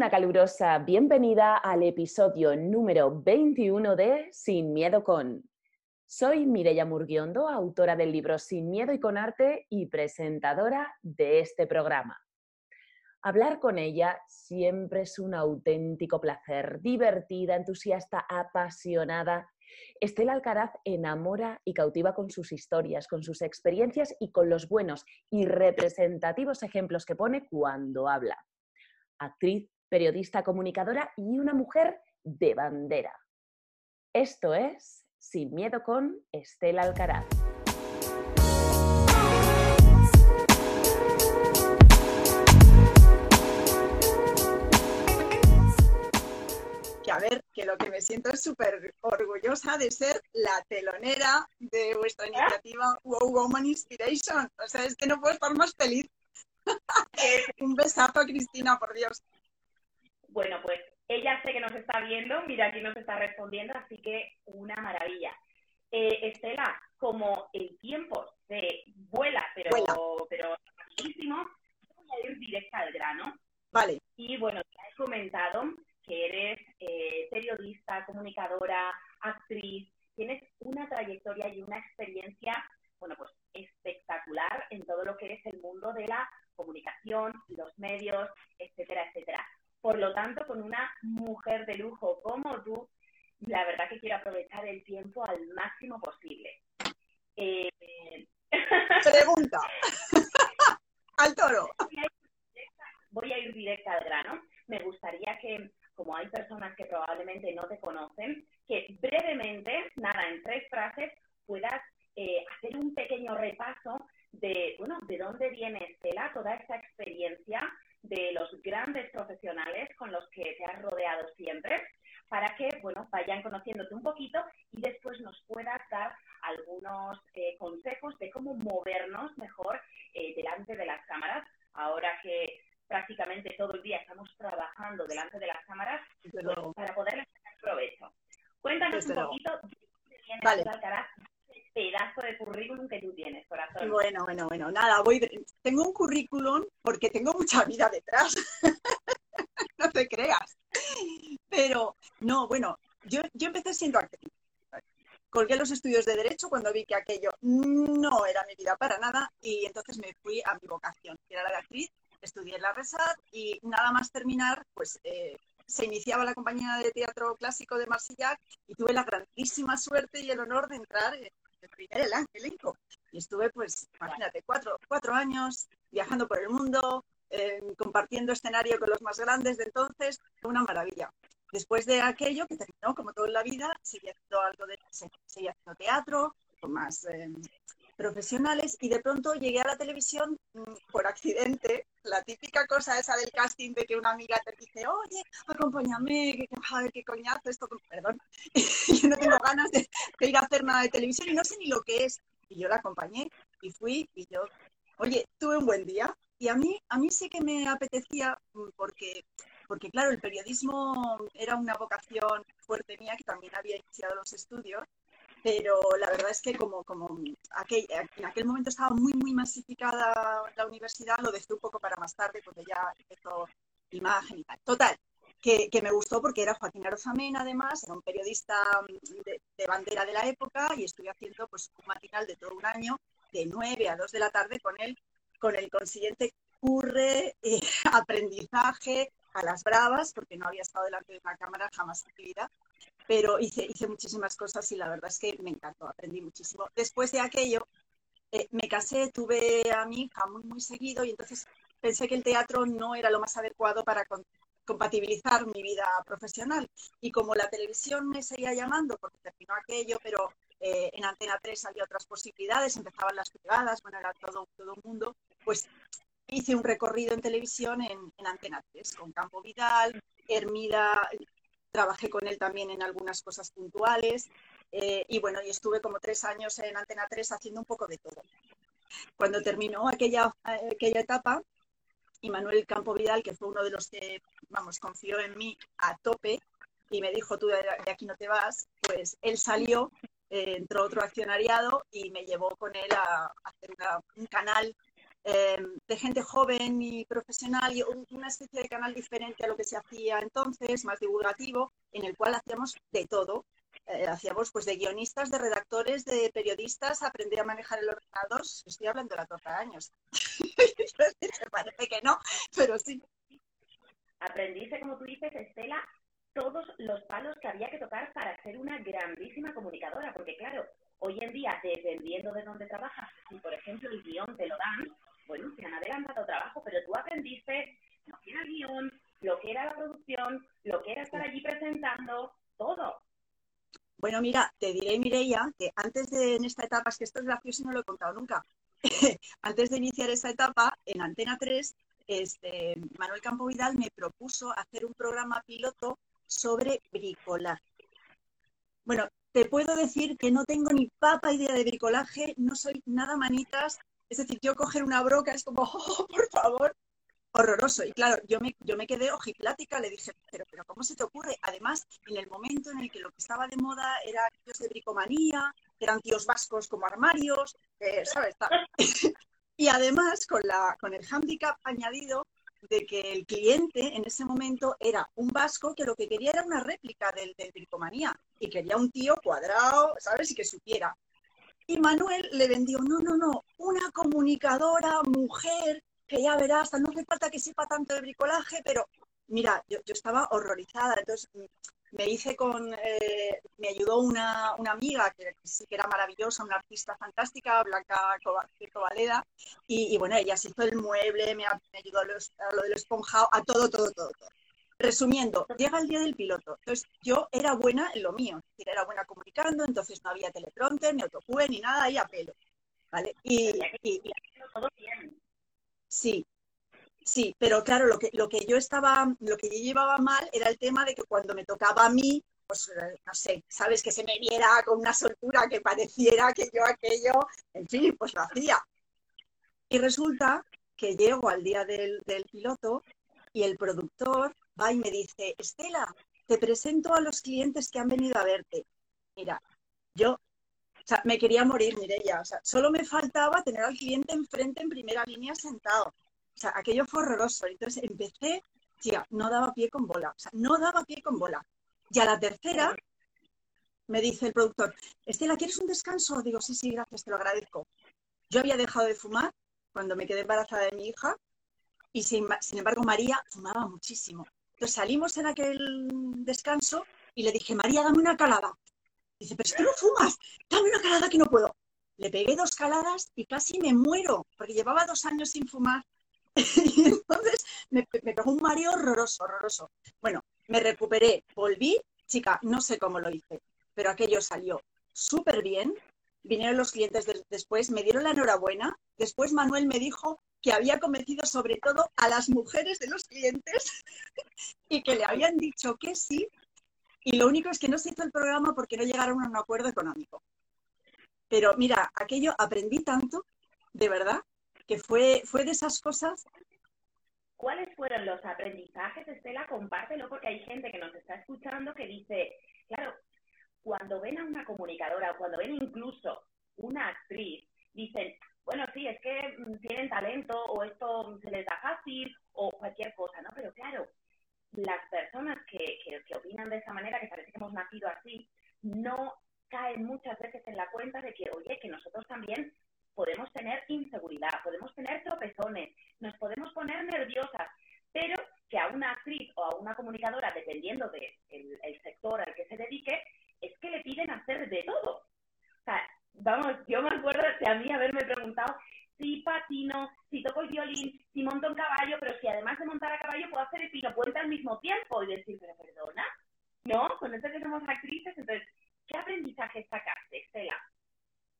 una calurosa bienvenida al episodio número 21 de Sin Miedo con. Soy Mireya Murguiondo, autora del libro Sin Miedo y con Arte y presentadora de este programa. Hablar con ella siempre es un auténtico placer, divertida, entusiasta, apasionada. Estela Alcaraz enamora y cautiva con sus historias, con sus experiencias y con los buenos y representativos ejemplos que pone cuando habla actriz, periodista, comunicadora y una mujer de bandera. Esto es Sin Miedo con Estela Alcaraz. Que a ver, que lo que me siento es súper orgullosa de ser la telonera de vuestra iniciativa Wow Woman Inspiration. O sea, es que no puedo estar más feliz. Un besazo, Cristina, por Dios. Bueno, pues ella sé que nos está viendo, mira, aquí nos está respondiendo, así que una maravilla. Eh, Estela, como el tiempo se vuela, pero, pero rapidísimo, voy a ir directa al grano. Vale. Y bueno, te he comentado que eres eh, periodista, comunicadora, actriz, tienes una trayectoria y una experiencia, bueno, pues espectacular en todo lo que es el mundo de la comunicación, los medios, etcétera, etcétera. Por lo tanto, con una mujer de lujo como tú, la verdad que quiero aprovechar el tiempo al máximo posible. Eh... Pregunta. al toro. Voy a, ir directa al grano. Me gustaría que, como hay personas que probablemente no te conocen, que brevemente, nada, en tres frases, puedas eh, hacer un pequeño repaso de, bueno, de dónde viene Estela, toda esta experiencia de los grandes profesionales con los que te has rodeado siempre, para que, bueno, vayan conociéndote un poquito y después nos puedas dar algunos eh, consejos de cómo movernos mejor eh, delante de las cámaras, ahora que prácticamente todo el día estamos trabajando delante de las cámaras pues, para poder sacar provecho. Cuéntanos un poquito de dónde viene vale pedazo de currículum que tú tienes, corazón. Bueno, bueno, bueno, nada, voy tengo un currículum porque tengo mucha vida detrás. no te creas. Pero, no, bueno, yo, yo empecé siendo actriz. Colgué los estudios de Derecho cuando vi que aquello no era mi vida para nada y entonces me fui a mi vocación, que era la de actriz. Estudié en la RESAD y nada más terminar, pues eh, se iniciaba la compañía de teatro clásico de Marsillac y tuve la grandísima suerte y el honor de entrar en el primer elenco. Y estuve, pues, imagínate, cuatro, cuatro años viajando por el mundo, eh, compartiendo escenario con los más grandes de entonces, una maravilla. Después de aquello, que terminó como todo en la vida, seguí haciendo algo de, seguí haciendo teatro, con más eh, profesionales y de pronto llegué a la televisión mm, por accidente, la típica cosa esa del casting de que una amiga te dice, oye, acompáñame, que, qué coñazo esto, perdón, yo no tengo ganas de, ir a hacer nada de televisión y no sé ni lo que es. Y yo la acompañé y fui y yo, oye, tuve un buen día y a mí, a mí sí que me apetecía mm, porque porque claro, el periodismo era una vocación fuerte mía que también había iniciado los estudios pero la verdad es que como, como aquel, en aquel momento estaba muy, muy masificada la universidad, lo dejé un poco para más tarde, porque ya empezó imagen y tal. Total, que, que, me gustó porque era Joaquín Arozamén, además, era un periodista mm, de, bandera de la época y estuve haciendo pues, un matinal de todo un año, de 9 a 2 de la tarde, con él, con el consiguiente curre, eh, aprendizaje a las bravas, porque no había estado delante de una cámara jamás en pero hice, hice muchísimas cosas y la verdad es que me encantó, aprendí muchísimo. Después de aquello, eh, me casé, tuve a mi hija muy, muy seguido y entonces pensé que el teatro no era lo más adecuado para compatibilizar mi vida profesional. Y como la televisión me seguía llamando, porque terminó aquello, pero eh, en Antena 3 había otras posibilidades, empezaban las privadas, bueno, era todo, todo un mundo, pues hice un recorrido en televisión en, en Antena 3 con Campo Vidal, Hermida, trabajé con él también en algunas cosas puntuales eh, y bueno, y estuve como tres años en Antena 3 haciendo un poco de todo. Cuando terminó aquella, aquella etapa, y Manuel Campo Vidal, que fue uno de los que, vamos, confió en mí a tope y me dijo, tú de aquí no te vas, pues él salió, eh, entró otro accionariado y me llevó con él a, hacer un canal em, de gente joven y profesional y una especie de canal diferente a lo que se hacía entonces, más divulgativo, en el cual hacíamos de todo. Eh, hacíamos pues de guionistas, de redactores, de periodistas, aprender a manejar el ordenador. Estoy hablando de la torta años. parece que no, pero sí. Aprendiste, como tú dices, Estela, todos los palos que había que tocar para ser una grandísima comunicadora, porque claro, hoy en día, dependiendo de dónde trabajas, si por ejemplo el guion te lo dan, bueno, te han adelantado trabajo, pero tú aprendiste lo que era el guion, lo que era la producción, lo que era estar allí presentando, todo. Bueno, mira, te diré, Mireia, que antes de en esta etapa, es que esto es gracioso y no lo he contado nunca, antes de iniciar esa etapa, en Antena 3, este, Manuel Campo Vidal me propuso hacer un programa piloto sobre bricolaje. Bueno, te puedo decir que no tengo ni papa idea de bricolaje, no soy nada manitas. Es decir, yo coger una broca es como, oh, por favor, horroroso. Y claro, yo me, quedé ojiplática, le dije, pero, pero ¿cómo se te ocurre? Además, en el momento en el que lo que estaba de moda era tíos de bricomanía, eran tíos vascos como armarios, eh, ¿sabes? y además, con el handicap añadido de que el cliente en ese momento era un vasco que lo que quería era una réplica del, del bricomanía y quería un tío cuadrado, ¿sabes? Y que supiera. Y Manuel le vendió, no, no, no, una comunicadora, mujer, que ya verás, no hace falta que sepa tanto de bricolaje, pero mira, yo, estaba horrorizada, entonces mm, me hice con, eh, me ayudó una, amiga que, sí que era maravillosa, una artista fantástica, Blanca Covaleda, y, y bueno, ella se hizo el mueble, me, ayudó a, lo del esponjado, a todo, todo, todo, todo. Resumiendo, llega el día del piloto. Entonces, yo era buena en lo mío, era buena comunicando, entonces no había teleprompter, ni autocue, ni nada, ahí a pelo. ¿vale? Y, y, y, Sí, sí, pero claro, lo que, lo que yo estaba, lo que yo llevaba mal era el tema de que cuando me tocaba a mí, pues eh, no sé, sabes, que se me viera con una soltura que pareciera que yo aquello, en fin, pues lo hacía. Y resulta que llego al día del, del piloto y el productor va y me dice, Estela, te presento a los clientes que han venido a verte. Mira, yo o sea, me quería morir, Mireia. O sea, solo me faltaba tener al cliente enfrente en primera línea sentado. O sea, aquello fue horroroso. Entonces empecé, tía, no daba pie con bola. O sea, no daba pie con bola. Y a la tercera me dice el productor, Estela, ¿quieres un descanso? Digo, sí, sí, gracias, te lo agradezco. Yo había dejado de fumar cuando me quedé embarazada de mi hija y sin, sin embargo María fumaba muchísimo. Entonces salimos en aquel descanso y le dije, María, dame una calada. Dice, pero es que no fumas, dame una calada que no puedo. Le pegué dos caladas y casi me muero, porque llevaba dos años sin fumar. y entonces me, me pegó un mareo horroroso, horroroso. Bueno, me recuperé, volví, chica, no sé cómo lo hice, pero aquello salió súper bien. Vinieron los clientes después, me dieron la enhorabuena. Después Manuel me dijo que había convencido sobre todo a las mujeres de los clientes y que le habían dicho que sí y lo único es que no se hizo el programa porque no llegaron a un acuerdo económico. Pero mira, aquello aprendí tanto, de verdad, que fue, fue de esas cosas. ¿Cuáles fueron los aprendizajes, Estela? Compártelo porque hay gente que nos está escuchando que dice, claro, cuando ven a una comunicadora o cuando ven incluso una actriz, dicen, bueno, sí, es que mm, tienen talento o esto se les da fácil o cualquier cosa, ¿no? Pero claro, las personas que, que, opinan de esa manera, que parece que hemos nacido así, no caen muchas veces en la cuenta de que, oye, que nosotros también podemos tener inseguridad, podemos tener tropezones, nos podemos poner nerviosas, pero que a una actriz o a una comunicadora, dependiendo del de el sector al que se dedique, es que le piden hacer de todo. O sea, vamos, yo me acuerdo de a mí haberme preguntado si patino, si toco el violín, si monto en caballo, pero si además de montar a caballo puedo hacer el pino puente al mismo tiempo y decir, pero perdona, ¿no? Con eso que somos actrices, entonces, ¿qué aprendizaje sacaste, Estela?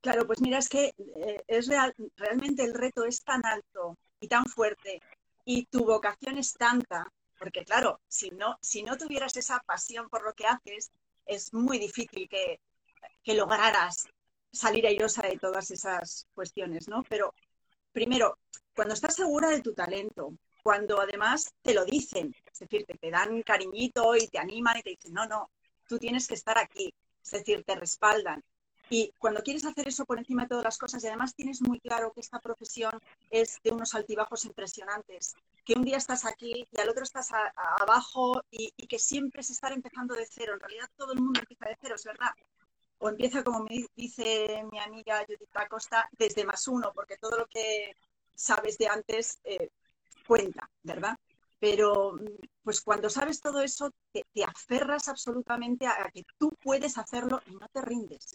Claro, pues mira, es que eh, es real, realmente el reto es tan alto y tan fuerte y tu vocación es tanta, porque claro, si no, si no tuvieras esa pasión por lo que haces, es muy difícil que, que lograras salir airosa de todas esas cuestiones, ¿no? Pero primero, cuando estás segura de tu talento, cuando además te lo dicen, es decir, te dan cariñito y te animan y te dicen, no, no, tú tienes que estar aquí, es decir, te respaldan. Y cuando quieres hacer eso por encima de todas las cosas y además tienes muy claro que esta profesión es de unos altibajos impresionantes, que un día estás aquí y al otro estás abajo y, que siempre es estar empezando de cero. En realidad todo el mundo empieza de cero, es verdad. O empieza, como me dice mi amiga Judith Acosta, desde más uno, porque todo lo que sabes de antes eh, cuenta, ¿verdad? Pero pues cuando sabes todo eso, te, aferras absolutamente a que tú puedes hacerlo y no te rindes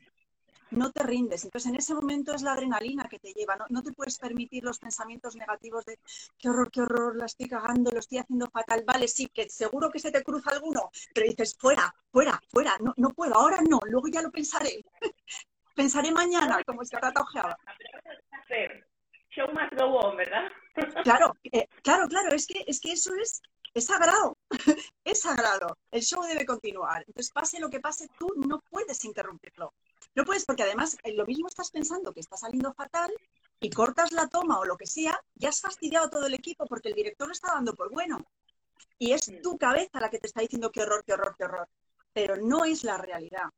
no te rindes. Entonces, en ese momento es la adrenalina que te lleva. No, te puedes permitir los pensamientos negativos de qué horror, qué horror, la estoy cagando, lo estoy haciendo fatal. Vale, sí, que seguro que se te cruza alguno, pero dices, fuera, fuera, fuera, no, no puedo, ahora no, luego ya lo pensaré. pensaré mañana, como se trata ojeaba. Show must go on, ¿verdad? claro, eh, claro, claro, es que, es que eso es, es sagrado, es sagrado. El show debe continuar. Entonces, pase lo que pase, tú no puedes interrumpirlo. No puedes porque además eh, lo mismo estás pensando que está saliendo fatal y cortas la toma o lo que sea, ya has fastidiado todo el equipo porque el director lo está dando por bueno. Y es tu cabeza la que te está diciendo qué horror, qué horror, qué horror. Pero no es la realidad.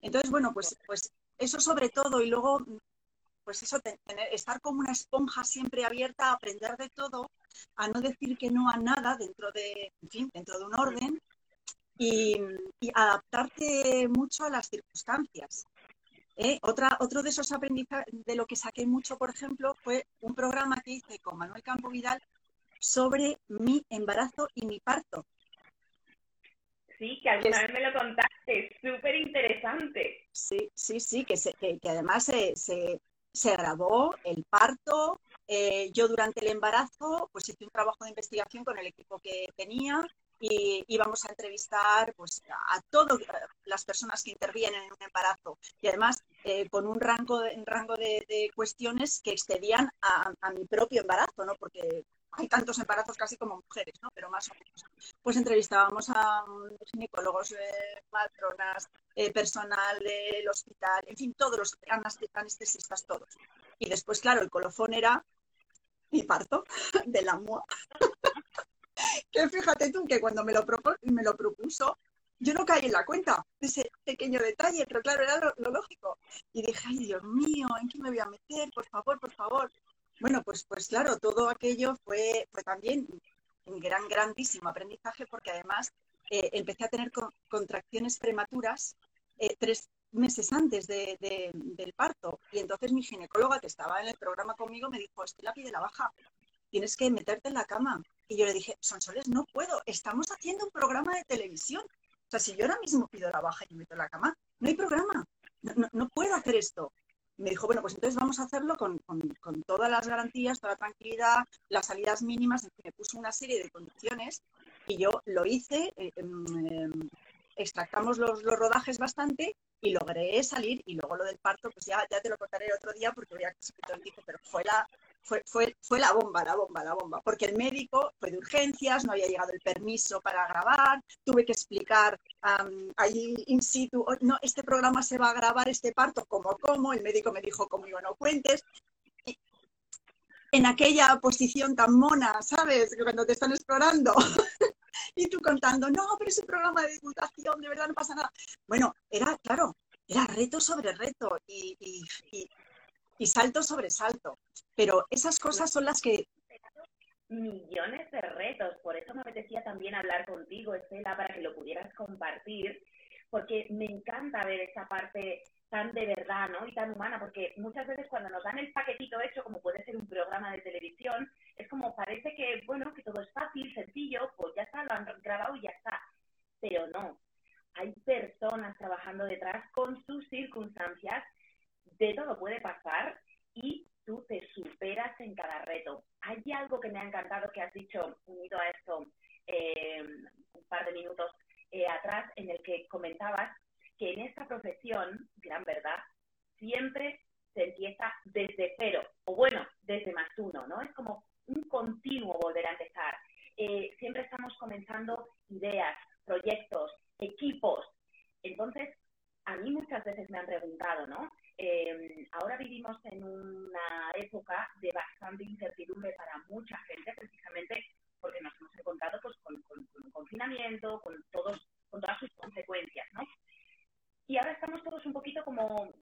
Entonces, bueno, pues, pues eso sobre todo y luego, pues eso, estar como una esponja siempre abierta a aprender de todo, a no decir que no a nada dentro de, en fin, dentro de un orden y adaptarte mucho a las circunstancias. ¿Eh? Otra, otro de esos aprendizajes, de lo que saqué mucho, por ejemplo, fue un programa que hice con Manuel Campo Vidal sobre mi embarazo y mi parto. Sí, que alguna vez me lo contaste, súper interesante. Sí, sí, sí, que, que, además se, se, grabó el parto. Eh, yo durante el embarazo, pues hice un trabajo de investigación con el equipo que tenía, y íbamos a entrevistar pues, a todas las personas que intervienen en un embarazo y además eh, con un rango, de, rango de, cuestiones que excedían a, mi propio embarazo, ¿no? porque hay tantos embarazos casi como mujeres, ¿no? pero más o menos. Pues entrevistábamos a ginecólogos, eh, matronas, eh, personal del hospital, en fin, todos los anestesistas, todos. Y después, claro, el colofón era mi parto de la MUA que fíjate tú que cuando me lo, me lo propuso, yo no caí en la cuenta de ese pequeño detalle, pero claro, era lo, lógico. Y dije, ay Dios mío, ¿en qué me voy a meter? Por favor, por favor. Bueno, pues, pues claro, todo aquello fue, fue también un gran, grandísimo aprendizaje porque además eh, empecé a tener contracciones prematuras eh, tres meses antes de, del parto. Y entonces mi ginecóloga que estaba en el programa conmigo me dijo, la pide la baja, tienes que meterte en la cama. Y yo le dije, Sonsoles, no puedo, estamos haciendo un programa de televisión. O sea, si yo ahora mismo pido la baja y me meto en la cama, no hay programa, no, puedo hacer esto. me dijo, bueno, pues entonces vamos a hacerlo con, todas las garantías, toda la tranquilidad, las salidas mínimas, en me puso una serie de condiciones y yo lo hice, eh, em, em, extractamos los, rodajes bastante y logré salir y luego lo del parto, pues ya, ya te lo contaré otro día porque voy a que el tiempo, pero fue la, fue, fue, fue la bomba, la bomba, la bomba, porque el médico fue de urgencias, no había llegado el permiso para grabar, tuve que explicar allí in situ, oh, no, este programa se va a grabar, este parto, como, como, el médico me dijo, conmigo no cuentes, en aquella posición tan mona, ¿sabes? Cuando te están explorando. y tú contando, no, pero es un programa de divulgación, de verdad no pasa nada. Bueno, era, claro, era reto sobre reto y, y salto sobre salto. Pero esas cosas son las que... Millones de retos, por eso me apetecía también hablar contigo, Estela, para que lo pudieras compartir, porque me encanta ver esa parte tan de verdad, ¿no? Y tan humana, porque muchas veces cuando nos dan el paquetito hecho, como puede ser un programa de televisión, es como parece que, bueno, que todo es fácil, sencillo, pues ya está, lo han grabado y ya está. Pero no, hay personas trabajando detrás con sus circunstancias de todo puede pasar y tú te superas en cada reto. Hay algo que me ha encantado que has dicho, unido a esto, eh, un par de minutos eh, atrás, en el que comentabas que en esta profesión, gran verdad, siempre se empieza desde cero, o bueno, desde más uno, ¿no? Es como un continuo volver a empezar. Eh, siempre estamos comenzando ideas, proyectos, equipos. Entonces, a mí muchas veces me han preguntado, ¿no? Eh, ahora vivimos en una época de bastante incertidumbre para mucha gente, precisamente porque nos hemos encontrado pues, con, el confinamiento, con, todos, con todas sus consecuencias, ¿no? Y ahora estamos todos un poquito como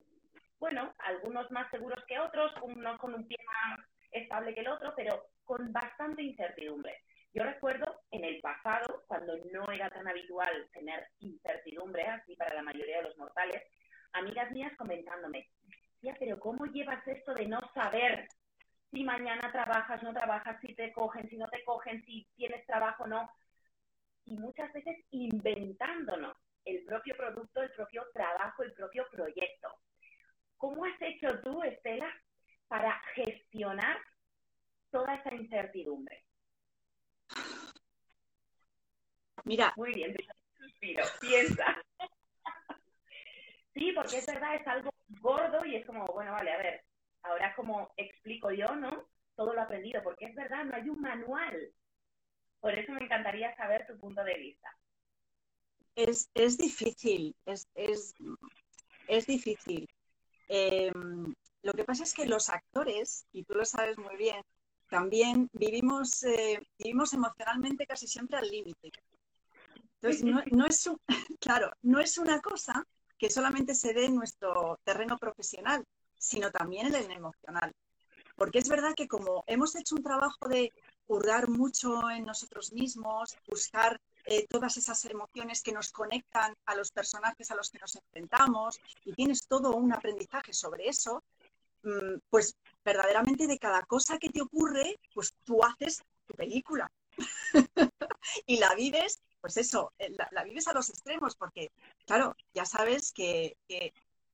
bueno, algunos más seguros que otros, unos con un pie más estable que el otro, pero con bastante incertidumbre. Yo recuerdo en el pasado, cuando no era tan habitual tener incertidumbre, así para la mayoría de los mortales, amigas mías comentándome, ya, pero ¿cómo llevas esto de no saber si mañana trabajas, no trabajas, si te cogen, si no te cogen, si tienes trabajo o no? Y muchas veces inventándonos el propio producto, el propio trabajo, el propio proyecto. ¿Cómo has hecho tú, Estela, para gestionar toda esa incertidumbre? Mira. Muy bien, suspiro, piensa. Sí, porque es verdad, es algo gordo y es como, bueno, vale, a ver, ahora como explico yo, ¿no? Todo lo aprendido, porque es verdad, no hay un manual. Por eso me encantaría saber tu punto de vista. Es, es difícil, es, es, es difícil. Em, lo que pasa es que los actores, y tú lo sabes muy bien, también vivimos, eh, vivimos emocionalmente casi siempre al límite. Entonces, no, no, es claro, no es una cosa que solamente se dé en nuestro terreno profesional, sino también en el emocional. Porque es verdad que como hemos hecho un trabajo de hurgar mucho en nosotros mismos, buscar eh, todas esas emociones que nos conectan a los personajes a los que nos enfrentamos y tienes todo un aprendizaje sobre eso, mm, pues verdaderamente de cada cosa que te ocurre, pues tú haces tu película y la vives, pues eso, eh, la, vives a los extremos, porque claro, ya sabes que,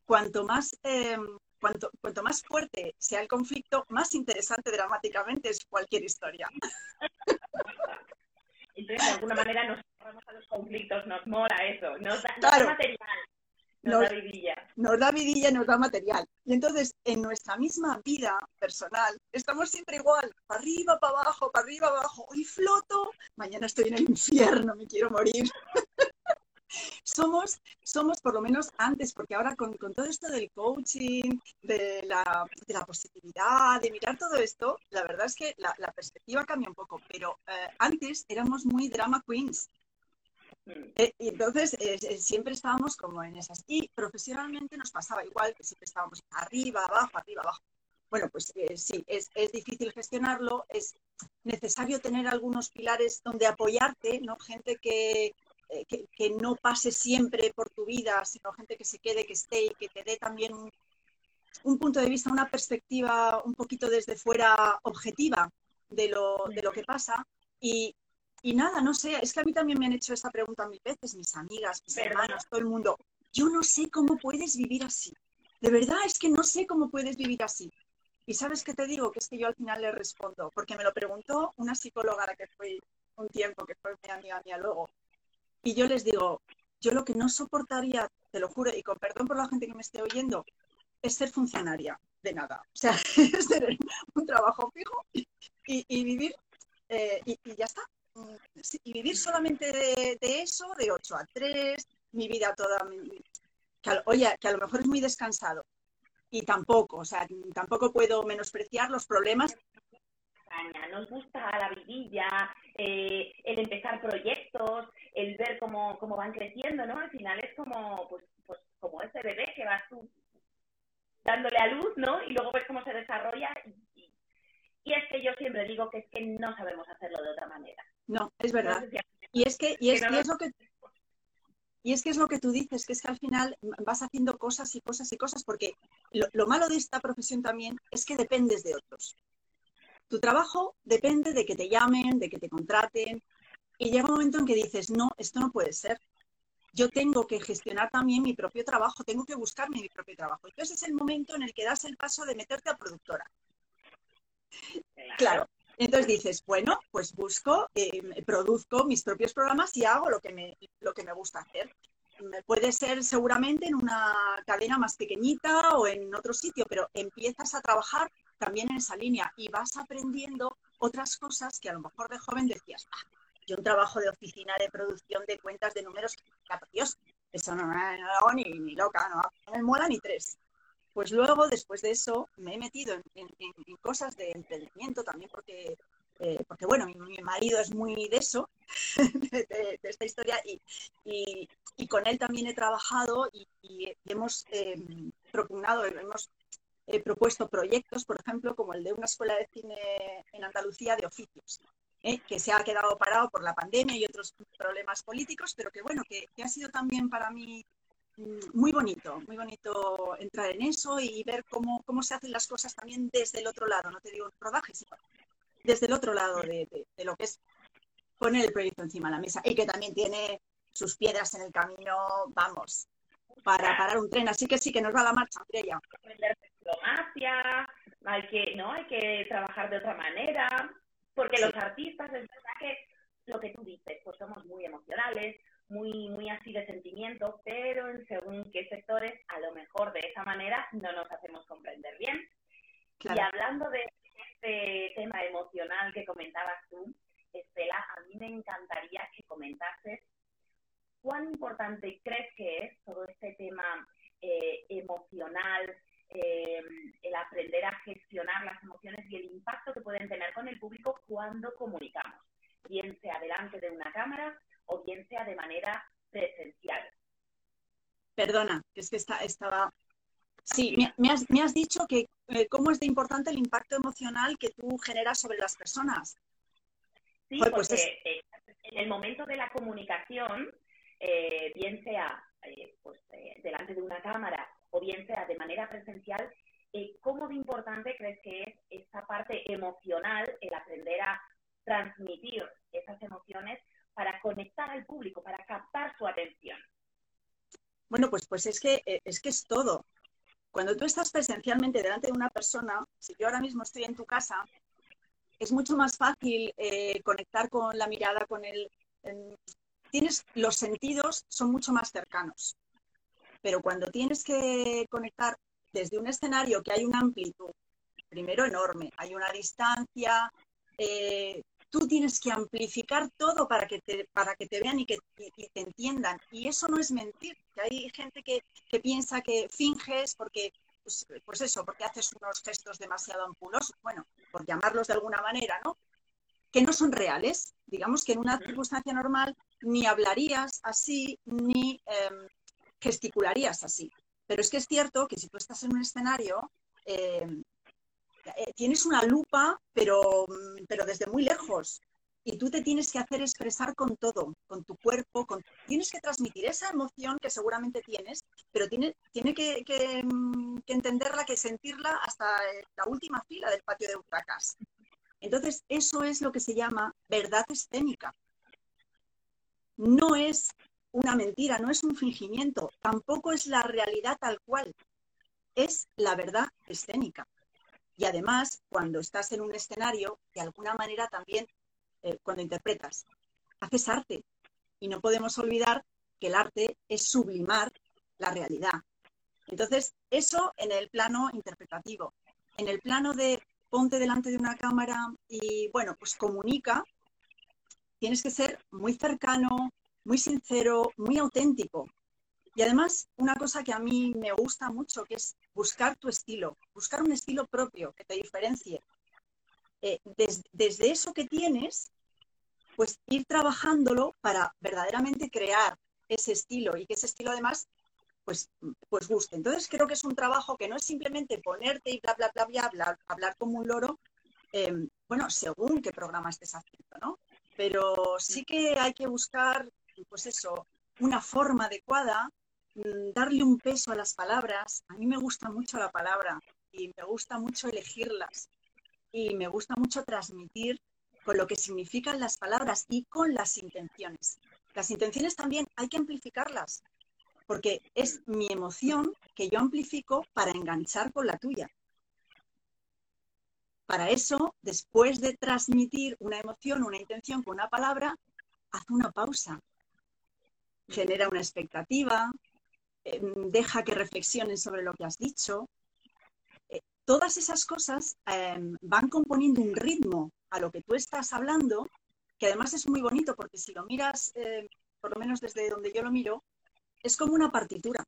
cuanto más... Em, cuanto, cuanto, más fuerte sea el conflicto, más interesante dramáticamente es cualquier historia. Entonces, de alguna manera nos cerramos a los conflictos, nos mola eso, nos da, nos da material. Nos, da vidilla. Nos da vidilla, nos da material. Y entonces, en nuestra misma vida personal, estamos siempre igual, para arriba, para abajo, para arriba, abajo. Hoy floto, mañana estoy en el infierno, me quiero morir. somos, somos por lo menos antes, porque ahora con, todo esto del coaching, de la, positividad, de mirar todo esto, la verdad es que la, perspectiva cambia un poco, pero eh, antes éramos muy drama queens. Eh, y entonces eh, siempre estábamos como en esas. Y profesionalmente nos pasaba igual, que siempre estábamos arriba, abajo, arriba, abajo. Bueno, pues sí, es, es, difícil gestionarlo, es necesario tener algunos pilares donde apoyarte, ¿no? Gente que, eh, que, no pase siempre por tu vida, sino gente que se quede, que esté y que te dé también un, punto de vista, una perspectiva un poquito desde fuera objetiva de lo, de lo que pasa. Y, y, nada, no sé, es que a mí también me han hecho esta pregunta mil veces, mis amigas, mis hermanos, todo el mundo. Yo no sé cómo puedes vivir así. De verdad es que no sé cómo puedes vivir así. Y sabes qué te digo, que es que yo al final le respondo, porque me lo preguntó una psicóloga a la que fui un tiempo, que fue mi amiga mía luego, y yo les digo, yo lo que no soportaría, te lo juro, y con perdón por la gente que me esté oyendo, es ser funcionaria de nada. O sea, es tener un trabajo fijo y, vivir, eh, y, ya está. Y vivir solamente de, eso, de 8 a 3, mi vida toda. que oye, que a lo mejor es muy descansado. Y tampoco, o sea, tampoco puedo menospreciar los problemas nos gusta la vidilla, eh, el empezar proyectos, el ver cómo, cómo van creciendo, ¿no? Al final es como, pues, pues como ese bebé que vas tú dándole a luz, ¿no? Y luego ves cómo se desarrolla. Y, es que yo siempre digo que es que no sabemos hacerlo de otra manera. No, es verdad. y es que, y es, y es lo que y es que es lo que tú dices, que es que al final vas haciendo cosas y cosas y cosas, porque lo, lo, malo de esta profesión también es que dependes de otros. Tu trabajo depende de que te llamen, de que te contraten, y llega un momento en que dices, no, esto no puede ser. Yo tengo que gestionar también mi propio trabajo, tengo que buscarme mi propio trabajo. Entonces es el momento en el que das el paso de meterte a productora. Claro. Entonces dices, bueno, pues busco, eh, produzco mis propios programas y hago lo que me, lo que me gusta hacer. Puede ser seguramente en una cadena más pequeñita o en otro sitio, pero empiezas a trabajar también en esa línea y vas aprendiendo otras cosas que a lo mejor de joven decías, ah, yo un trabajo de oficina de producción de cuentas de números, Dios, eso no, me hago ni, loca, no, me mola ni tres. Pues luego, después de eso, me he metido en, cosas de emprendimiento también porque, eh, porque bueno, mi, marido es muy de eso, de, esta historia, y, y, con él también he trabajado y, hemos, em, propugnado, hemos eh, propuesto proyectos, por ejemplo, como el de una escuela de cine en Andalucía de oficios, ¿eh? que se ha quedado parado por la pandemia y otros problemas políticos, pero que bueno, que, ha sido también para mí muy bonito, muy bonito entrar en eso y ver cómo, cómo se hacen las cosas también desde el otro lado, no te digo rodaje, sino desde el otro lado de, lo que es poner el proyecto encima de la mesa y que también tiene sus piedras en el camino, vamos, para parar un tren. Así que sí que nos va la marcha, Andrea. Diplomacia, hay que, ¿no? Hay que trabajar de otra manera, porque los artistas, es verdad que lo que tú dices, pues somos muy emocionales, muy, muy así de sentimiento, pero en según qué sectores, a lo mejor de esa manera no nos hacemos comprender bien. Y hablando de este tema emocional que comentabas tú, Estela, a mí me encantaría que comentases cuán importante crees que es todo este tema eh, emocional, eh, el aprender a gestionar las emociones y el impacto que pueden tener con el público cuando comunicamos, bien sea delante de una cámara o bien sea de manera presencial. Perdona, es que estaba... Sí, me, has, dicho que eh, cómo es de importante el impacto emocional que tú generas sobre las personas. Sí, pues porque en el momento de la comunicación, eh, bien sea pues, delante de una cámara o bien sea de manera presencial, ¿cómo de importante crees que es esta parte emocional, el aprender a transmitir esas emociones para conectar al público, para captar su atención? Bueno, pues, pues es, que, es que es todo. Cuando tú estás presencialmente delante de una persona, si yo ahora mismo estoy en tu casa, es mucho más fácil conectar con la mirada, con el, tienes los sentidos son mucho más cercanos. Pero cuando tienes que conectar desde un escenario que hay una amplitud, primero enorme, hay una distancia, eh, tú tienes que amplificar todo para que te, para que te vean y que te entiendan. Y eso no es mentir, que hay gente que, piensa que finges porque, pues, pues, eso, porque haces unos gestos demasiado ampulosos, bueno, por llamarlos de alguna manera, ¿no? Que no son reales. Digamos que en una circunstancia normal ni hablarías así, ni em, gesticularías así. Pero es que es cierto que si tú estás en un escenario, em, eh, tienes una lupa, pero, mm, pero desde muy lejos. Y tú te tienes que hacer expresar con todo, con tu cuerpo, tienes que transmitir esa emoción que seguramente tienes, pero tiene, tiene que, mm, entenderla, que sentirla hasta eh, la última fila del patio de Utracas. Entonces, eso es lo que se llama verdad escénica no es una mentira, no es un fingimiento, tampoco es la realidad tal cual, es la verdad escénica. Y además, cuando estás en un escenario, de alguna manera también, eh, cuando interpretas, haces arte. Y no podemos olvidar que el arte es sublimar la realidad. Entonces, eso en el plano interpretativo. En el plano de ponte delante de una cámara y, bueno, pues comunica, tienes que ser muy cercano, muy sincero, muy auténtico. Y además, una cosa que a mí me gusta mucho, que es buscar tu estilo, buscar un estilo propio que te diferencie. Eh, desde eso que tienes, pues ir trabajándolo para verdaderamente crear ese estilo y que ese estilo además pues, pues guste. Entonces creo que es un trabajo que no es simplemente ponerte y bla, bla, bla, bla, hablar, como un loro, em, bueno, según qué programa estés haciendo, ¿no? pero sí que hay que buscar, pues eso, una forma adecuada, darle un peso a las palabras. A mí me gusta mucho la palabra y me gusta mucho elegirlas y me gusta mucho transmitir con lo que significan las palabras y con las intenciones. Las intenciones también hay que amplificarlas, porque es mi emoción que yo amplifico para enganchar con la tuya. Para eso, después de transmitir una emoción, una intención con una palabra, haz una pausa. Genera una expectativa, deja que reflexionen sobre lo que has dicho. Eh, todas esas cosas em, van componiendo un ritmo a lo que tú estás hablando, que además es muy bonito porque si lo miras, em, por lo menos desde donde yo lo miro, es como una partitura.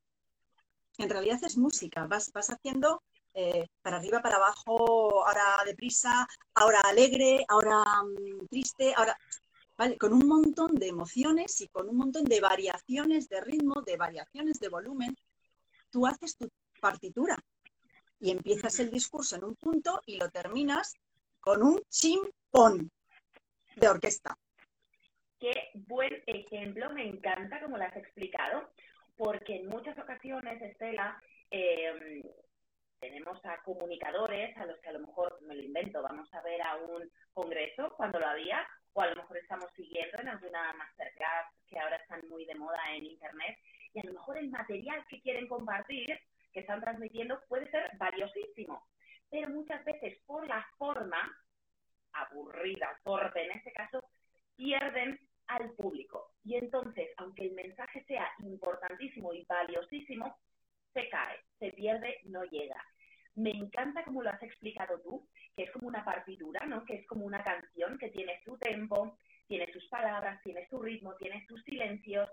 En realidad es música, vas, vas haciendo eh, para arriba, para abajo, ahora deprisa, ahora alegre, ahora mm, triste, ahora, ¿vale? Con un montón de emociones y con un montón de variaciones de ritmo, de variaciones de volumen, tú haces tu partitura. Y empiezas el discurso en un punto y lo terminas con un chimpón de orquesta. Qué buen ejemplo, me encanta como lo has explicado, porque en muchas ocasiones, Estela, em, tenemos a comunicadores a los que a lo mejor, me lo invento, vamos a ver a un congreso cuando lo había, o a lo mejor estamos siguiendo en alguna masterclass que ahora están muy de moda en Internet, y a lo mejor el material que quieren compartir, que están transmitiendo, puede ser valiosísimo, pero muchas veces por la forma, aburrida, torpe en este caso, pierden al público. Y entonces, aunque el mensaje sea importantísimo y valiosísimo, se cae, se pierde, no llega. Me encanta como lo has explicado tú, que es como una partitura, ¿no? Que es como una canción que tiene su tempo, tiene sus palabras, tiene su ritmo, tiene sus silencios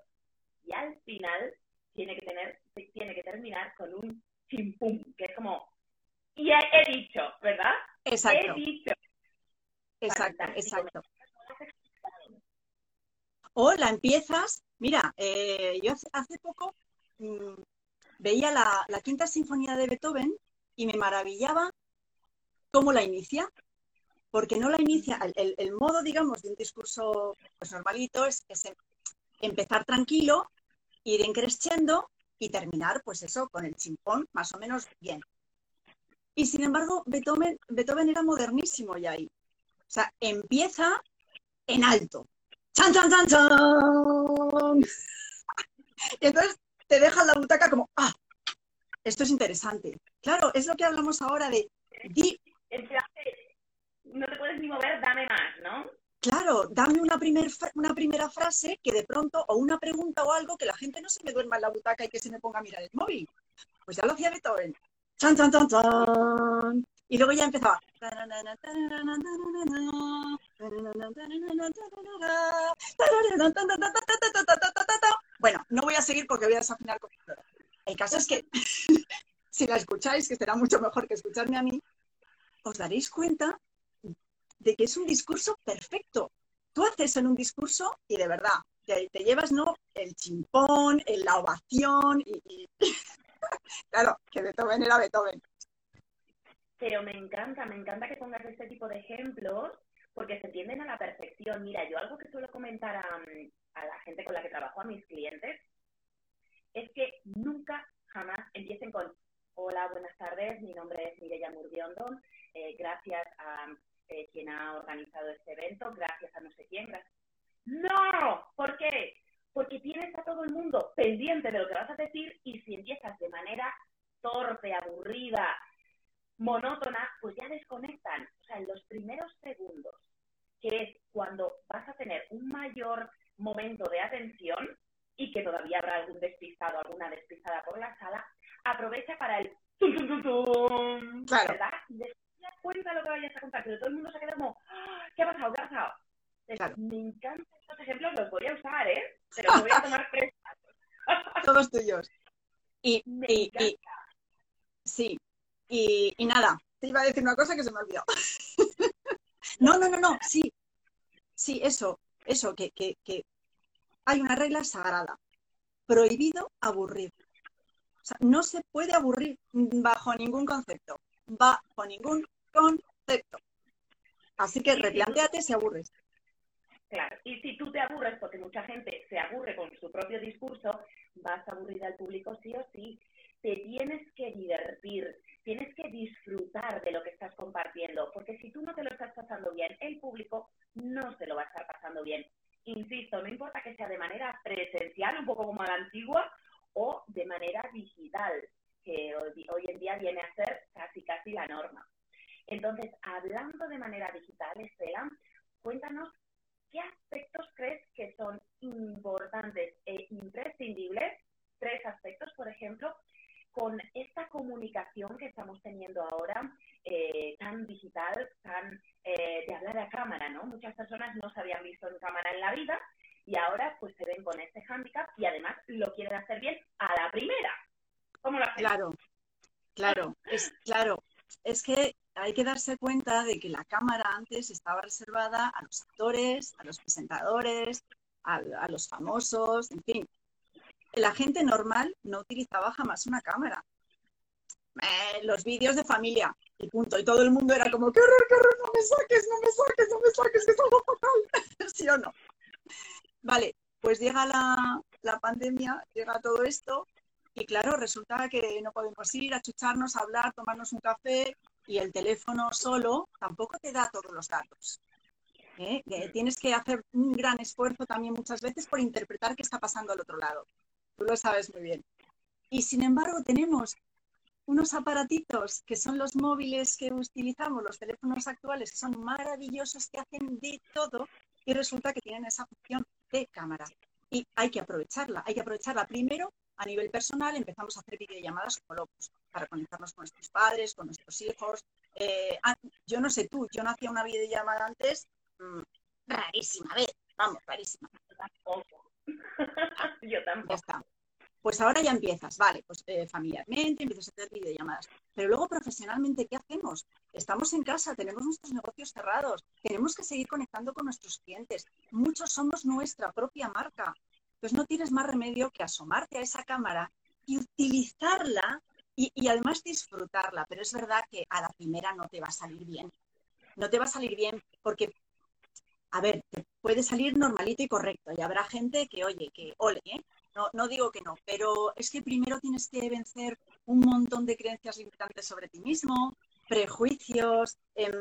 y al final tiene que tener, tiene que terminar con un chimpum, que es como y he, dicho, ¿verdad? Exacto. He dicho. Exacto, exacto. O la empiezas, mira, eh, yo hace, poco mm, veía la, quinta sinfonía de Beethoven y me maravillaba cómo la inicia, porque no la inicia, el, modo, digamos, de un discurso pues, normalito es, em, empezar tranquilo, ir encreciendo y terminar, pues eso, con el chimpón más o menos bien. Y sin embargo, Beethoven, Beethoven era modernísimo ya ahí. O sea, empieza en alto. ¡Chan, chan, chan, chan! Y entonces te deja la butaca como, ah, esto es interesante. Claro, es lo que hablamos ahora de... no te puedes ni mover, dame más, ¿no? Claro, dame una, primer, una primera frase que de pronto, o una pregunta o algo, que la gente no se me duerma en la butaca y que se me ponga a mirar el móvil. Pues ya lo hacía Beethoven. ¡Chan, chan, chan, chan! Y luego ya empezaba. Bueno, no voy a seguir porque voy a desafinar con El caso es que si la escucháis, que será mucho mejor que escucharme a mí, os daréis cuenta de que es un discurso perfecto. Tú haces en un discurso y de verdad te, llevas no el chimpón, la ovación y, claro, que Beethoven era Beethoven. Pero me encanta, me encanta que pongas este tipo de ejemplos porque se entienden a la perfección. Mira, yo algo que suelo comentar a, a la gente con la que trabajo, a mis clientes, es que nunca, jamás empiecen con hola, buenas tardes, mi nombre es Mireya Murdiondo, eh, gracias a eh, quien ha organizado este evento, gracias a no sé quién, gracias. ¡No! ¿Por qué? Porque tienes a todo el mundo pendiente de lo que vas a decir y si empiezas de manera torpe, aburrida, monótona, pues ya desconectan. O sea, en los primeros segundos, que es cuando vas a tener un mayor momento de atención y que todavía habrá algún despistado, alguna despistada por la sala, aprovecha para el tum, tum, tum, claro. ¿verdad? Y después cuenta lo que vayas a contar, pero todo el mundo se queda como, ¡Ah! ¿qué ha pasado? ¿Qué ha pasado? Claro. Me encantan estos ejemplos, los voy a usar, ¿eh? Pero voy a tomar tres. Todos tuyos. Y, y, y, sí, y, nada, te iba a decir una cosa que se me ha olvidado. no, no, no, no, sí, sí, eso, eso, que, que, que hay una regla sagrada. Prohibido aburrir. O sea, no se puede aburrir bajo ningún concepto. Bajo ningún concepto. Así que replanteate si aburres. Claro, y si tú te aburres, porque mucha gente se aburre con su propio discurso, vas a aburrir al público sí o sí. Te tienes que divertir, tienes que disfrutar de lo que estás compartiendo, porque si tú no te lo estás pasando bien, el público no se lo va a estar pasando bien. Insisto, no importa que sea de manera presencial, un poco como a la antigua, o de manera digital, que hoy, en día viene a ser casi casi la norma. Entonces, hablando de manera digital, Estela, cuéntanos qué aspectos crees que son importantes e imprescindibles, tres aspectos, por ejemplo, con esta comunicación que estamos teniendo ahora, eh, tan digital, tan eh, de hablar a cámara, ¿no? Muchas personas no se habían visto en cámara en la vida y ahora pues se ven con este hándicap y además lo quieren hacer bien a la primera. ¿Cómo lo hacen? Claro, claro, es claro. Es que hay que darse cuenta de que la cámara antes estaba reservada a los actores, a los presentadores, a los famosos, en fin, la gente normal no utilizaba jamás una cámara. eh, los vídeos de familia y punto. Y todo el mundo era como, qué horror, qué horror, no me saques, no me saques, no me saques, que algo fatal. ¿Sí o no? Vale, pues llega la, la pandemia, llega todo esto y claro, resulta que no podemos ir a chucharnos, a hablar, tomarnos un café y el teléfono solo tampoco te da todos los datos. ¿eh? Tienes que hacer un gran esfuerzo también muchas veces por interpretar qué está pasando al otro lado. Tú lo sabes muy bien. Y sin embargo tenemos unos aparatitos que son los móviles que utilizamos, los teléfonos actuales, que son maravillosos, que hacen de todo y resulta que tienen esa función de cámara. Y hay que aprovecharla, hay que aprovecharla primero a nivel personal, empezamos a hacer videollamadas como locos para conectarnos con nuestros padres, con nuestros hijos. Eh, ah, yo no sé tú, yo no hacía una videollamada antes mm, rarísima, a ver, vamos, rarísima. yo tampoco. Ya está. Pues ahora ya empiezas, vale, pues eh, familiarmente empiezas a hacer videollamadas. Pero luego profesionalmente, ¿qué hacemos? Estamos en casa, tenemos nuestros negocios cerrados, tenemos que seguir conectando con nuestros clientes. Muchos somos nuestra propia marca. Entonces no tienes más remedio que asomarte a esa cámara y utilizarla y, y además disfrutarla. Pero es verdad que a la primera no te va a salir bien. No te va a salir bien porque a ver, te puede salir normalito y correcto. Y habrá gente que, oye, que ole, ¿eh? No, no digo que no, pero es que primero tienes que vencer un montón de creencias limitantes sobre ti mismo, prejuicios, em,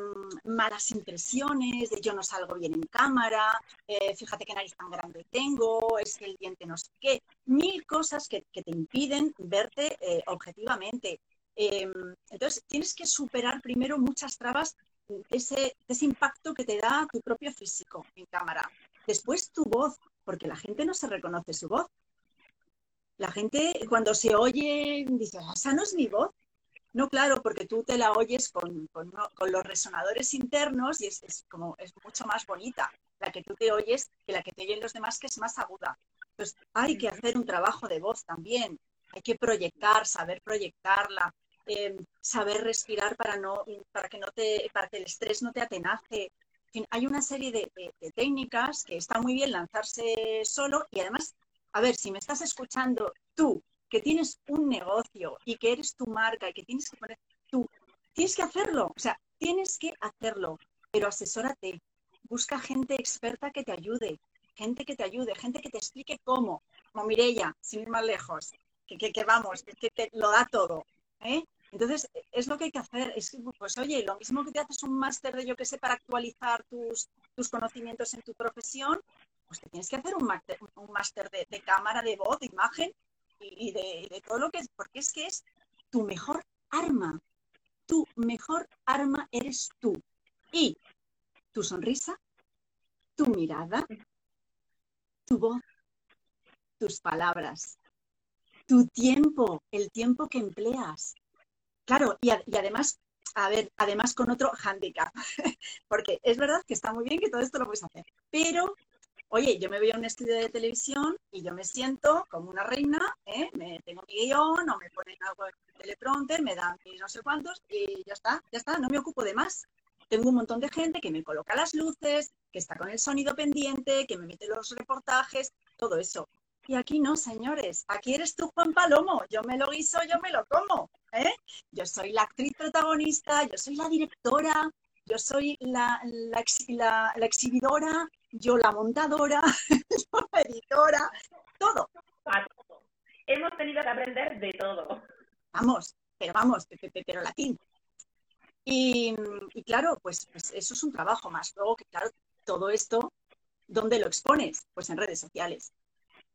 malas impresiones, de yo no salgo bien en cámara, eh, fíjate qué nariz tan grande tengo, es que el diente no sé qué, mil cosas que, te impiden verte eh, objetivamente. Em, entonces, tienes que superar primero muchas trabas, ese, ese impacto que te da tu propio físico en cámara. Después tu voz, porque la gente no se reconoce su voz. La gente cuando se oye dice, ah, ¿esa no es mi voz? No, claro, porque tú te la oyes con, los resonadores internos y es, como, es mucho más bonita la que tú te oyes que la que te oyen los demás, que es más aguda. Entonces, hay que hacer un trabajo de voz también. Hay que proyectar, saber proyectarla, em, saber respirar para, no, para, que no te, para que el estrés no te atenace. En fin, hay una serie de, de técnicas que está muy bien lanzarse solo y además a ver, si me estás escuchando tú, que tienes un negocio y que eres tu marca y que tienes que poner tú, tienes que hacerlo, o sea, tienes que hacerlo, pero asesórate, busca gente experta que te ayude, gente que te ayude, gente que te explique cómo, como Mirella, sin ir más lejos, que, que, vamos, que te lo da todo. ¿eh? Entonces, es lo que hay que hacer. Es que, pues oye, lo mismo que te haces un máster de, yo que sé, para actualizar tus, tus conocimientos en tu profesión, pues te tienes que hacer un máster, un de, cámara, de voz, de imagen y, de, todo lo que es, porque es que es tu mejor arma. Tu mejor arma eres tú. Y tu sonrisa, tu mirada, tu voz, tus palabras, tu tiempo, el tiempo que empleas. Claro, y, y además a ver, además con otro handicap, porque es verdad que está muy bien que todo esto lo puedes hacer, pero Oye, yo me voy a un estudio de televisión y yo me siento como una reina, ¿eh? me tengo mi guion o me ponen algo en el teleprompter, me dan mis no sé cuántos y ya está, ya está, no me ocupo de más. Tengo un montón de gente que me coloca las luces, que está con el sonido pendiente, que me mete los reportajes, todo eso. Y aquí no, señores, aquí eres tú Juan Palomo, yo me lo guiso, yo me lo como. ¿eh? Yo soy la actriz protagonista, yo soy la directora, yo soy la, exhibidora, yo la montadora, yo la editora, todo. Hemos tenido que aprender de todo. Vamos, pero vamos, pero latín. Y, y claro, pues, pues, eso es un trabajo más. Luego que, claro, todo esto, ¿dónde lo expones? Pues en redes sociales.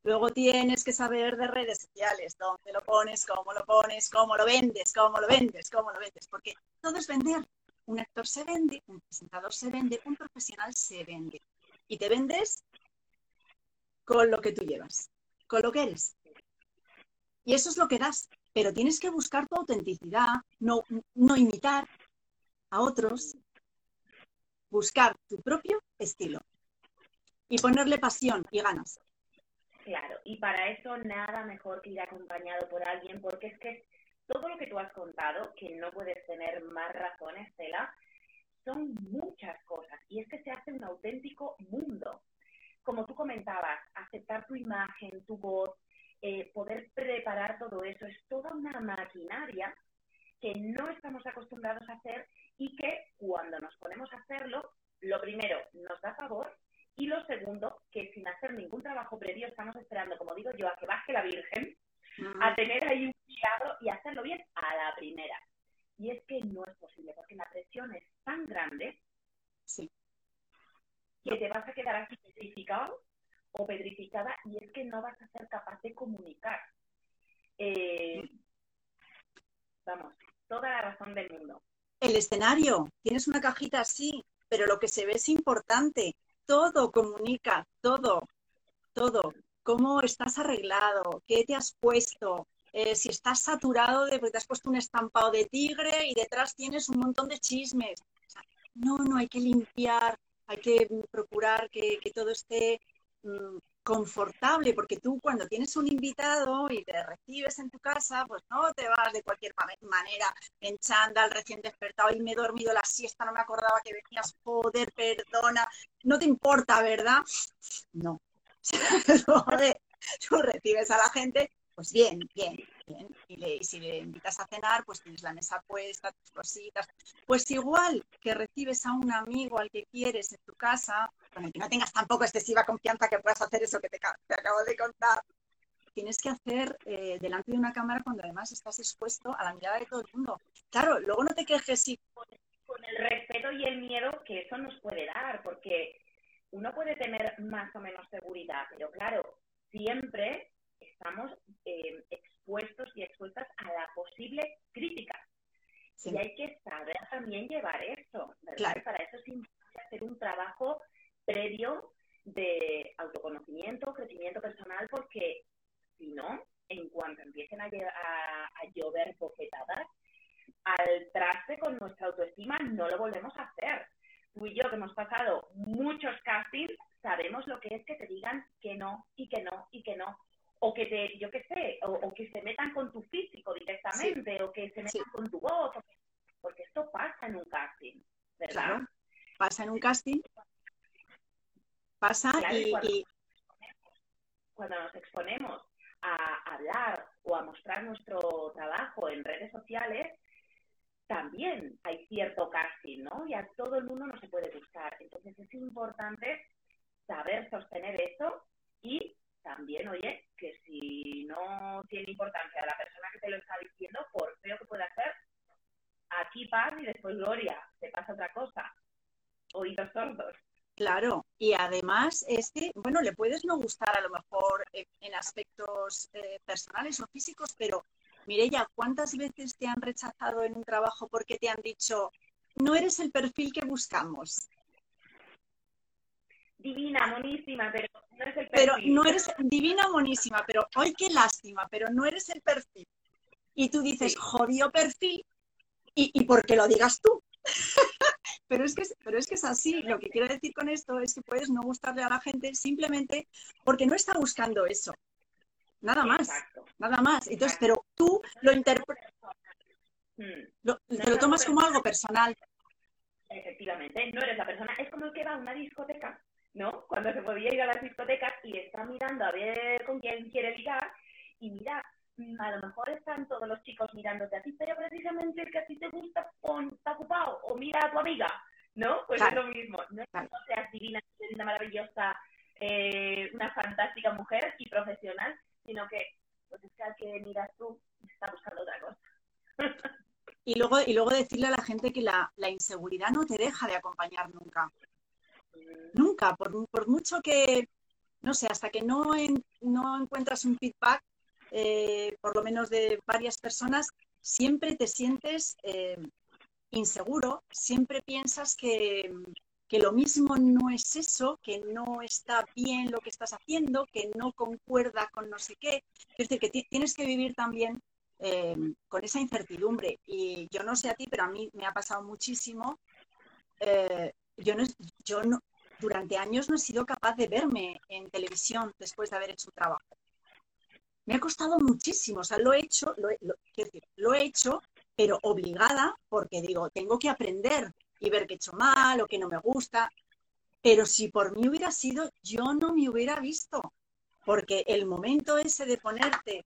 Luego tienes que saber de redes sociales, dónde lo pones, cómo lo pones, cómo lo vendes, cómo lo vendes, cómo lo vendes, porque todo es vender. Un actor se vende, un presentador se vende, un profesional se vende y te vendes con lo que tú llevas, con lo que eres. Y eso es lo que das, pero tienes que buscar tu autenticidad, no, no imitar a otros, buscar tu propio estilo y ponerle pasión y ganas. Claro, y para eso nada mejor que ir acompañado por alguien, porque es que todo lo que tú has contado, que no puedes tener más razones, Tela, son muchas cosas y es que se hace un auténtico mundo. Como tú comentabas, aceptar tu imagen, tu voz, eh, poder preparar todo eso, es toda una maquinaria que no estamos acostumbrados a hacer y que cuando nos ponemos a hacerlo, lo primero, nos da favor y lo segundo, que sin hacer ningún trabajo previo estamos esperando, como digo yo, a que baje la Virgen, a tener ahí un milagro y hacerlo bien a la primera. Y es que no es posible, porque la presión es tan grande sí. que te vas a quedar así petrificado o petrificada y es que no vas a ser capaz de comunicar. Eh, vamos, toda la razón del mundo. El escenario, tienes una cajita así, pero lo que se ve es importante. Todo comunica, todo, todo. Cómo estás arreglado, qué te has puesto, eh, si estás saturado de porque te has puesto un estampado de tigre y detrás tienes un montón de chismes. no, no, hay que limpiar, hay que procurar que, todo esté mm, confortable, porque tú cuando tienes un invitado y te recibes en tu casa, pues no te vas de cualquier manera en chándal, recién despertado y me he dormido la siesta, no me acordaba que venías, joder, perdona, no te importa, ¿verdad? No. tú recibes a la gente, pues bien, bien, bien. Y, si le invitas a cenar, pues tienes la mesa puesta, tus cositas. Pues igual que recibes a un amigo al que quieres en tu casa, con el que no tengas tampoco excesiva confianza que puedas hacer eso que te, acabo de contar, tienes que hacer eh, delante de una cámara cuando además estás expuesto a la mirada de todo el mundo. Claro, luego no te quejes si... Con el respeto y el miedo que eso nos puede dar, porque uno puede tener más o menos seguridad, pero claro, siempre estamos eh, expuestos y expuestas a la posible crítica. Y hay que saber también llevar eso, ¿verdad? Para eso es importante hacer un trabajo previo de autoconocimiento, crecimiento personal, porque si no, en cuanto empiecen a, llover bofetadas, al traste con nuestra autoestima no lo volvemos a hacer. Tú y yo que hemos pasado muchos castings, sabemos lo que es que te digan que no y que no y que no. O que te, yo qué sé, o, que se metan con tu físico directamente, o que se metan con tu voz, porque esto pasa en un casting, ¿verdad? Pasa en un casting Pasa y, cuando, nos exponemos a hablar o a mostrar nuestro trabajo en redes sociales, también hay cierto casting, ¿no? Y a todo el mundo no se puede gustar. Entonces es importante saber sostener eso y también, oye, que si no tiene importancia la persona que te lo está diciendo, por feo que pueda hacer, aquí paz y después gloria, te pasa otra cosa. Oídos sordos. Claro, y además es que, bueno, le puedes no gustar a lo mejor en, aspectos eh, personales o físicos, pero Mireya, ¿cuántas veces te han rechazado en un trabajo porque te han dicho, no eres el perfil que buscamos? Divina, monísima, pero no eres el perfil. Pero no eres divina, monísima, pero hoy qué lástima, pero no eres el perfil. Y tú dices, jodido perfil, y, y porque lo digas tú. pero, es que, pero es que es así. Lo que quiero decir con esto es que puedes no gustarle a la gente simplemente porque no está buscando eso. Nada más. Nada más. Entonces, pero tú lo interpretas. Lo, te lo tomas como algo personal. Efectivamente, no eres la persona. Es como el que va a una discoteca, ¿no? Cuando se podía ir a las discotecas y está mirando a ver con quién quiere ligar y mira, a lo mejor están todos los chicos mirándote a ti, pero precisamente el que a ti te gusta pon, está ocupado o mira a tu amiga, ¿no? Pues es lo mismo. No es que no seas divina, una maravillosa, eh, una fantástica mujer y profesional, sino que pues es que al que miras tú está buscando otra cosa. y luego, y luego decirle a la gente que la, la inseguridad no te deja de acompañar nunca. Nunca, por, por mucho que, no sé, hasta que no, no encuentras un feedback eh, por lo menos de varias personas, siempre te sientes eh, inseguro, siempre piensas que, lo mismo no es eso, que no está bien lo que estás haciendo, que no concuerda con no sé qué. Es decir, que tienes que vivir también eh, con esa incertidumbre. Y yo no sé a ti, pero a mí me ha pasado muchísimo. Yo no, yo no, durante años no he sido capaz de verme en televisión después de haber hecho un trabajo me ha costado muchísimo, o sea, lo he hecho, lo, lo he hecho, pero obligada, porque digo, tengo que aprender y ver qué he hecho mal o qué no me gusta. Pero si por mí hubiera sido, yo no me hubiera visto, porque el momento ese de ponerte...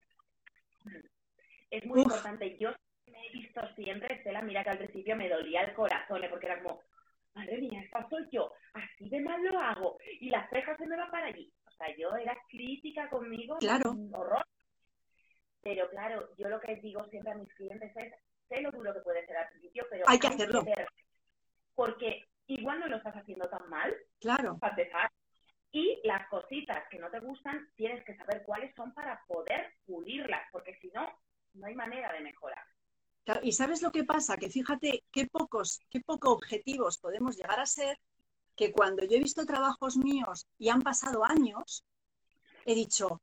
Es muy importante. Yo me me he visto siempre, Estela, mira que al principio me dolía el corazón, ¿eh? porque era como, madre mía, esta soy yo, así de mal lo hago, y las cejas se me van para allí. O sea, yo era crítica conmigo, claro. horror. Pero claro, yo lo que digo siempre a mis clientes es, sé lo duro que puede ser al principio, pero hay que hacerlo. porque igual no lo estás haciendo tan mal. Claro. Para empezar. Y las cositas que no te gustan, tienes que saber cuáles son para poder pulirlas, porque si no, no hay manera de mejorar. Y sabes lo que pasa, que fíjate qué pocos, qué poco objetivos podemos llegar a ser, que cuando yo he visto trabajos míos y han pasado años, he dicho,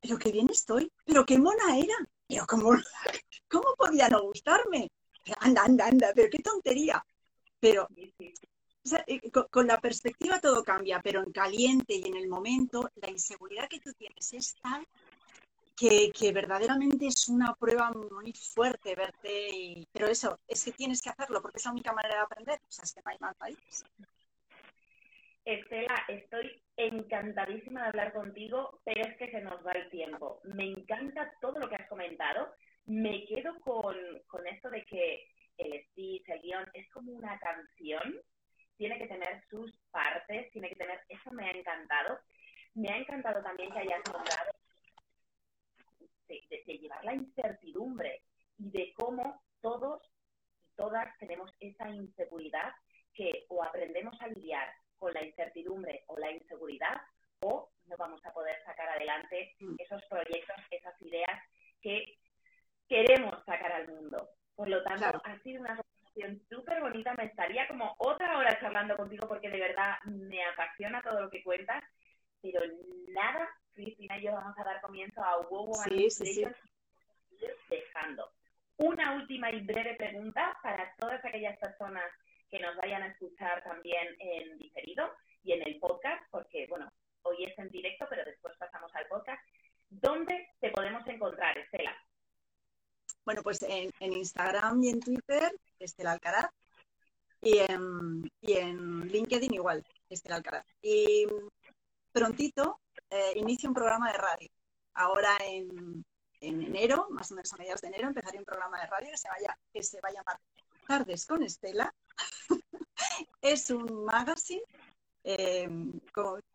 pero qué bien estoy, pero qué mona era, pero cómo, cómo podía no gustarme, anda, anda, anda, pero qué tontería. Pero eh, con, la perspectiva todo cambia, pero en caliente y en el momento, la inseguridad que tú tienes es tal que, verdaderamente es una prueba muy fuerte verte. Y, pero eso, es que tienes que hacerlo porque es la única manera de aprender. O sea, es que no hay más países. Estela, estoy encantadísima de hablar contigo, pero es que se nos va el tiempo. Me encanta todo lo que has comentado. Me quedo con, con esto de que el speech, el guion, es como una canción tiene que tener sus partes, tiene que tener, eso me ha encantado. Me ha encantado también que hayas nombrado de, llevar la incertidumbre y de cómo todos y todas tenemos esa inseguridad que o aprendemos a lidiar con la incertidumbre o la inseguridad o no vamos a poder sacar adelante mm. esos proyectos, esas ideas que queremos sacar al mundo. Por lo tanto, ha sido una súper bonita. Me estaría como otra hora charlando contigo porque de verdad me apasiona todo lo que cuentas. Pero nada, Cristina y yo vamos a dar comienzo a Wow sí, sí, dejando. Una última y breve pregunta para todas aquellas personas que nos vayan a escuchar también en diferido y en el podcast, porque bueno, hoy es en directo, pero después pasamos al podcast. ¿Dónde te podemos encontrar, Estela? Bueno, pues en, Instagram y en Twitter, Estela Alcaraz. Y en, y en LinkedIn igual, Estela Alcaraz. Y prontito eh, inicio un programa de radio. Ahora en, enero, más o menos a mediados de enero, empezaré un programa de radio que se, vaya, que se va a llamar Tardes con Estela. es un magazine eh,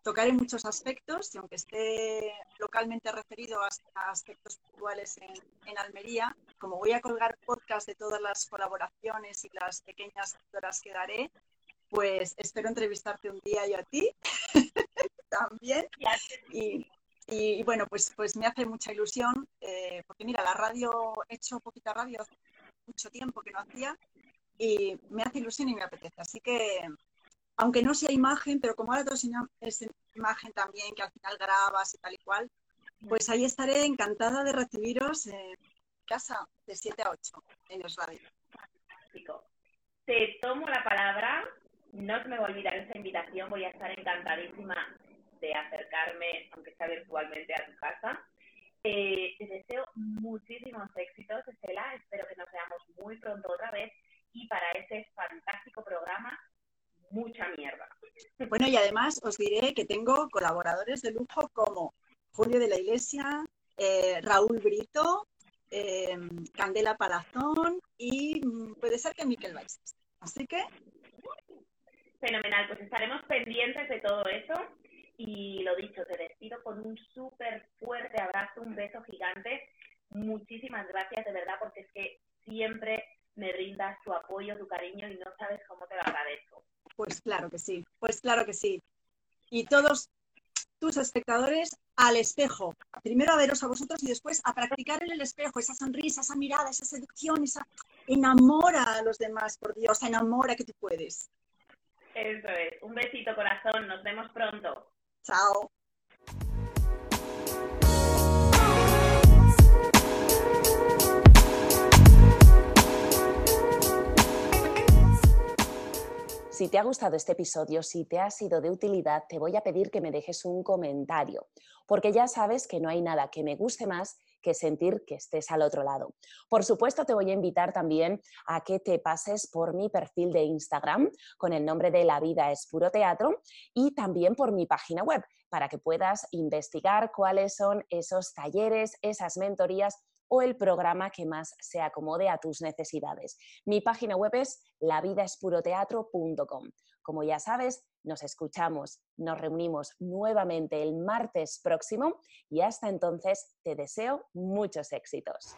tocar en muchos aspectos y aunque esté localmente referido a, aspectos puntuales en, Almería, como voy a colgar podcast de todas las colaboraciones y las pequeñas horas que daré, pues espero entrevistarte un día yo a ti también. Y, bueno, pues, pues me hace mucha ilusión, eh, porque mira, la radio, he hecho poquita radio hace mucho tiempo que no hacía, y me hace ilusión y me apetece. Así que aunque no sea imagen, pero como ahora todo es imagen también, que al final grabas y tal y cual, pues ahí estaré encantada de recibiros en casa de 7 a 8 en el radio. Te tomo la palabra, no se me va a olvidar esa invitación, voy a estar encantadísima de acercarme, aunque sea virtualmente, a tu casa. Eh, te deseo muchísimos éxitos, Estela, espero que nos veamos muy pronto otra vez y para ese fantástico programa mucha mierda. Bueno, y además os diré que tengo colaboradores de lujo como Julio de la Iglesia, eh, Raúl Brito, eh, Candela Palazón y mm, puede ser que Miquel Valls. Así que. Fenomenal, pues estaremos pendientes de todo eso. Y lo dicho, te despido con un súper fuerte abrazo, un beso gigante. Muchísimas gracias de verdad, porque es que siempre me brindas tu apoyo, tu cariño y no sabes cómo te lo agradezco. Pues claro que sí, pues claro que sí. Y todos tus espectadores al espejo. Primero a veros a vosotros y después a practicar en el espejo esa sonrisa, esa mirada, esa seducción, esa enamora a los demás, por Dios, enamora que tú puedes. Eso es. Un besito corazón, nos vemos pronto. Chao. Si te ha gustado este episodio, si te ha sido de utilidad, te voy a pedir que me dejes un comentario, porque ya sabes que no hay nada que me guste más que sentir que estés al otro lado. Por supuesto, te voy a invitar también a que te pases por mi perfil de Instagram con el nombre de La vida es puro teatro y también por mi página web para que puedas investigar cuáles son esos talleres, esas mentorías o el programa que más se acomode a tus necesidades. Mi página web es lavidaespuroteatro.com. Como ya sabes, nos escuchamos, nos reunimos nuevamente el martes próximo y hasta entonces te deseo muchos éxitos.